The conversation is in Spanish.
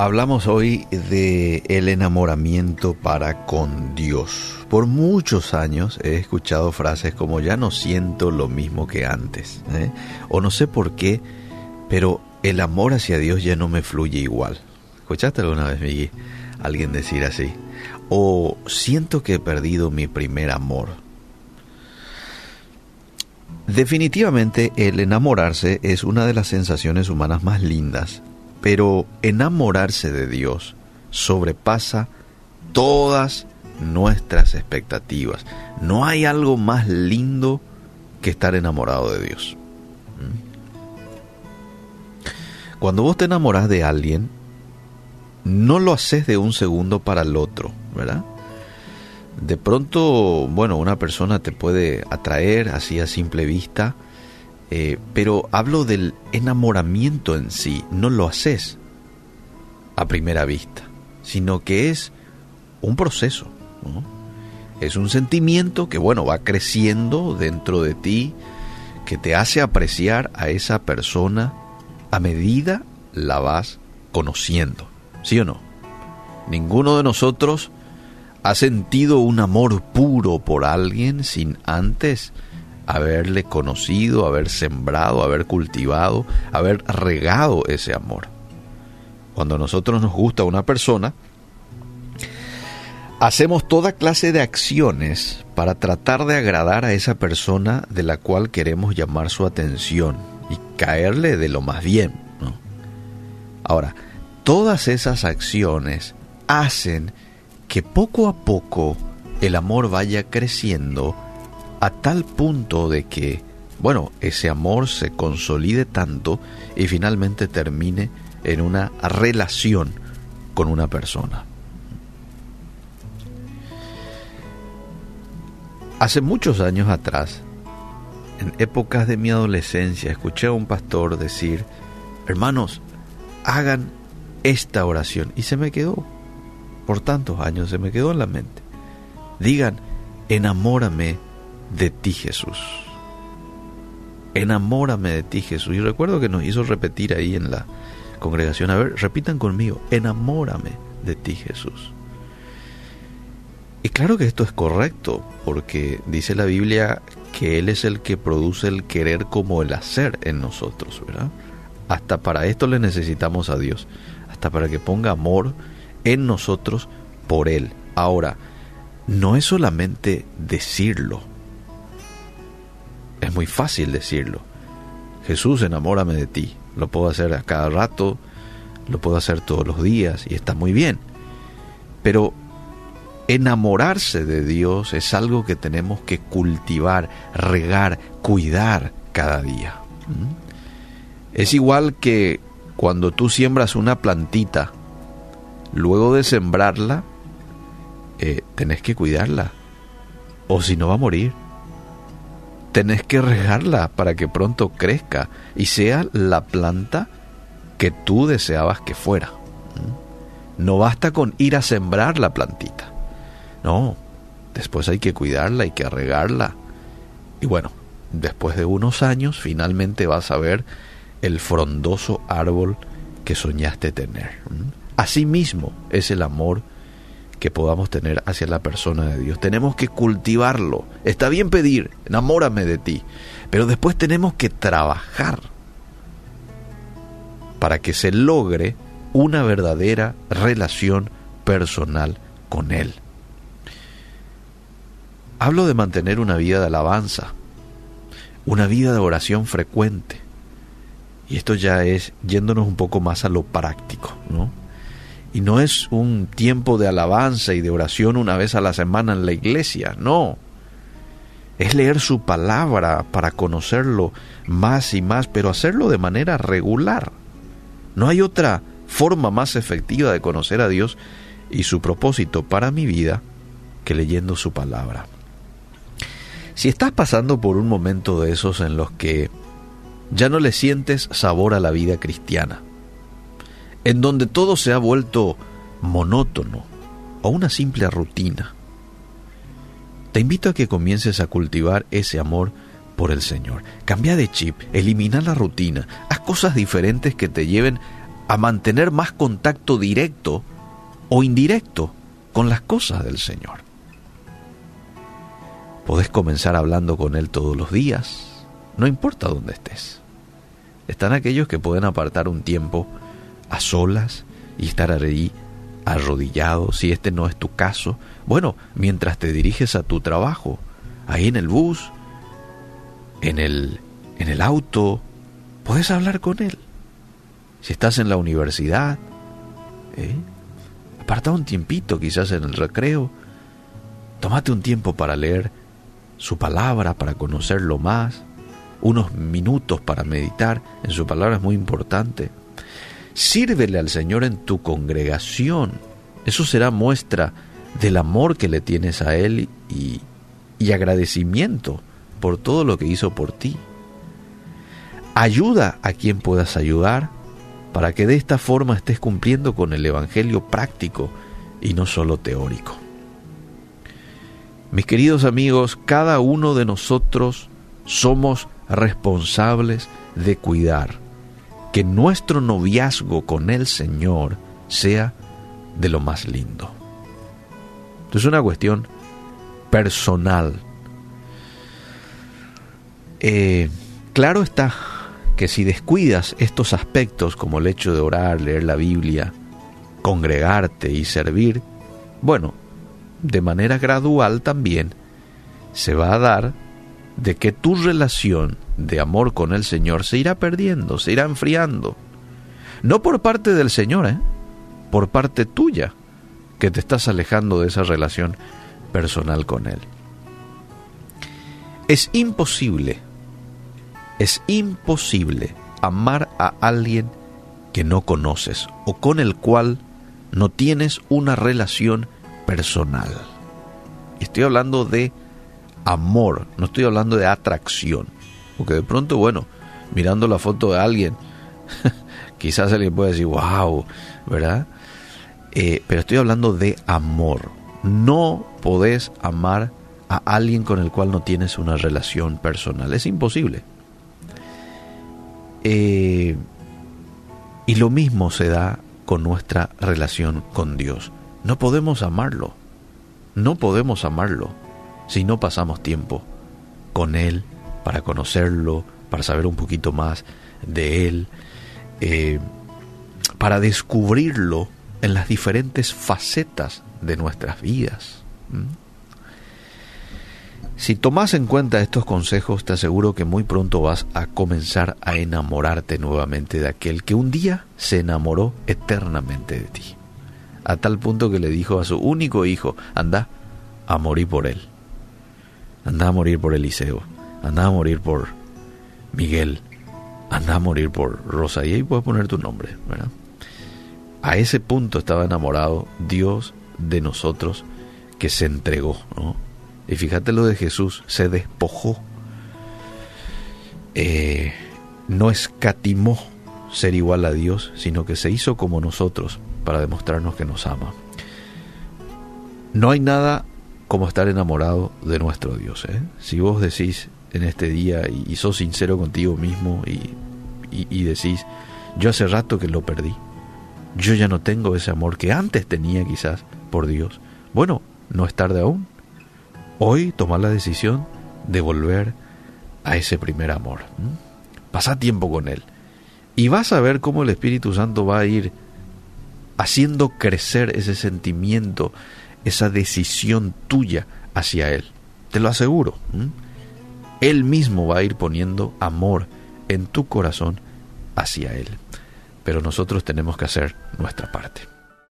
Hablamos hoy de el enamoramiento para con Dios. Por muchos años he escuchado frases como ya no siento lo mismo que antes, ¿eh? o no sé por qué, pero el amor hacia Dios ya no me fluye igual. ¿Escuchaste alguna vez, Miguel, alguien decir así? O siento que he perdido mi primer amor. Definitivamente el enamorarse es una de las sensaciones humanas más lindas pero enamorarse de Dios sobrepasa todas nuestras expectativas. No hay algo más lindo que estar enamorado de Dios. ¿Mm? Cuando vos te enamoras de alguien, no lo haces de un segundo para el otro, ¿verdad? De pronto, bueno, una persona te puede atraer así a simple vista, eh, pero hablo del enamoramiento en sí, no lo haces a primera vista, sino que es un proceso, es un sentimiento que bueno va creciendo dentro de ti, que te hace apreciar a esa persona a medida la vas conociendo, ¿sí o no? Ninguno de nosotros ha sentido un amor puro por alguien sin antes haberle conocido, haber sembrado, haber cultivado, haber regado ese amor. Cuando a nosotros nos gusta una persona, hacemos toda clase de acciones para tratar de agradar a esa persona de la cual queremos llamar su atención y caerle de lo más bien. Ahora, todas esas acciones hacen que poco a poco el amor vaya creciendo a tal punto de que, bueno, ese amor se consolide tanto y finalmente termine en una relación con una persona. Hace muchos años atrás, en épocas de mi adolescencia, escuché a un pastor decir, hermanos, hagan esta oración. Y se me quedó, por tantos años, se me quedó en la mente. Digan, enamórame de ti Jesús. Enamórame de ti Jesús. Y recuerdo que nos hizo repetir ahí en la congregación, a ver, repitan conmigo, enamórame de ti Jesús. Y claro que esto es correcto, porque dice la Biblia que Él es el que produce el querer como el hacer en nosotros, ¿verdad? Hasta para esto le necesitamos a Dios, hasta para que ponga amor en nosotros por Él. Ahora, no es solamente decirlo, es muy fácil decirlo. Jesús, enamórame de ti. Lo puedo hacer a cada rato, lo puedo hacer todos los días y está muy bien. Pero enamorarse de Dios es algo que tenemos que cultivar, regar, cuidar cada día. ¿Mm? Es igual que cuando tú siembras una plantita, luego de sembrarla, eh, tenés que cuidarla, o si no va a morir tenés que regarla para que pronto crezca y sea la planta que tú deseabas que fuera. No basta con ir a sembrar la plantita. No, después hay que cuidarla, hay que regarla. Y bueno, después de unos años finalmente vas a ver el frondoso árbol que soñaste tener. Asimismo es el amor que podamos tener hacia la persona de Dios. Tenemos que cultivarlo. Está bien pedir, enamórame de ti, pero después tenemos que trabajar para que se logre una verdadera relación personal con Él. Hablo de mantener una vida de alabanza, una vida de oración frecuente. Y esto ya es yéndonos un poco más a lo práctico, ¿no? Y no es un tiempo de alabanza y de oración una vez a la semana en la iglesia, no. Es leer su palabra para conocerlo más y más, pero hacerlo de manera regular. No hay otra forma más efectiva de conocer a Dios y su propósito para mi vida que leyendo su palabra. Si estás pasando por un momento de esos en los que ya no le sientes sabor a la vida cristiana, en donde todo se ha vuelto monótono o una simple rutina. Te invito a que comiences a cultivar ese amor por el Señor. Cambia de chip, elimina la rutina, haz cosas diferentes que te lleven a mantener más contacto directo o indirecto con las cosas del Señor. Podés comenzar hablando con Él todos los días, no importa dónde estés. Están aquellos que pueden apartar un tiempo a solas y estar allí arrodillado, si este no es tu caso. Bueno, mientras te diriges a tu trabajo, ahí en el bus, en el, en el auto, puedes hablar con Él. Si estás en la universidad, ¿eh? aparta un tiempito quizás en el recreo, tómate un tiempo para leer su palabra, para conocerlo más, unos minutos para meditar en su palabra es muy importante. Sírvele al Señor en tu congregación. Eso será muestra del amor que le tienes a Él y, y agradecimiento por todo lo que hizo por ti. Ayuda a quien puedas ayudar para que de esta forma estés cumpliendo con el Evangelio práctico y no solo teórico. Mis queridos amigos, cada uno de nosotros somos responsables de cuidar que nuestro noviazgo con el Señor sea de lo más lindo. Es una cuestión personal. Eh, claro está que si descuidas estos aspectos como el hecho de orar, leer la Biblia, congregarte y servir, bueno, de manera gradual también se va a dar de que tu relación de amor con el Señor se irá perdiendo, se irá enfriando. No por parte del Señor, ¿eh? por parte tuya, que te estás alejando de esa relación personal con Él. Es imposible, es imposible amar a alguien que no conoces o con el cual no tienes una relación personal. Estoy hablando de amor, no estoy hablando de atracción. Porque de pronto, bueno, mirando la foto de alguien, quizás alguien puede decir, wow, ¿verdad? Eh, pero estoy hablando de amor. No podés amar a alguien con el cual no tienes una relación personal. Es imposible. Eh, y lo mismo se da con nuestra relación con Dios. No podemos amarlo. No podemos amarlo si no pasamos tiempo con Él para conocerlo, para saber un poquito más de Él, eh, para descubrirlo en las diferentes facetas de nuestras vidas. Si tomas en cuenta estos consejos, te aseguro que muy pronto vas a comenzar a enamorarte nuevamente de aquel que un día se enamoró eternamente de ti. A tal punto que le dijo a su único hijo, anda a morir por él. Anda a morir por Eliseo. Anda a morir por Miguel. Anda a morir por Rosa. Y ahí puedes poner tu nombre, ¿verdad? A ese punto estaba enamorado Dios de nosotros que se entregó, ¿no? Y fíjate lo de Jesús, se despojó. Eh, no escatimó ser igual a Dios, sino que se hizo como nosotros para demostrarnos que nos ama. No hay nada como estar enamorado de nuestro Dios. ¿eh? Si vos decís en este día y, sos sincero contigo mismo y, y decís, yo hace rato que lo perdí, yo ya no tengo ese amor que antes tenía quizás por Dios. Bueno, no es tarde aún. Hoy toma la decisión de volver a ese primer amor. Pasa tiempo con Él. Y vas a ver cómo el Espíritu Santo va a ir haciendo crecer ese sentimiento esa decisión tuya hacia Él. Te lo aseguro. Él mismo va a ir poniendo amor en tu corazón hacia Él. Pero nosotros tenemos que hacer nuestra parte.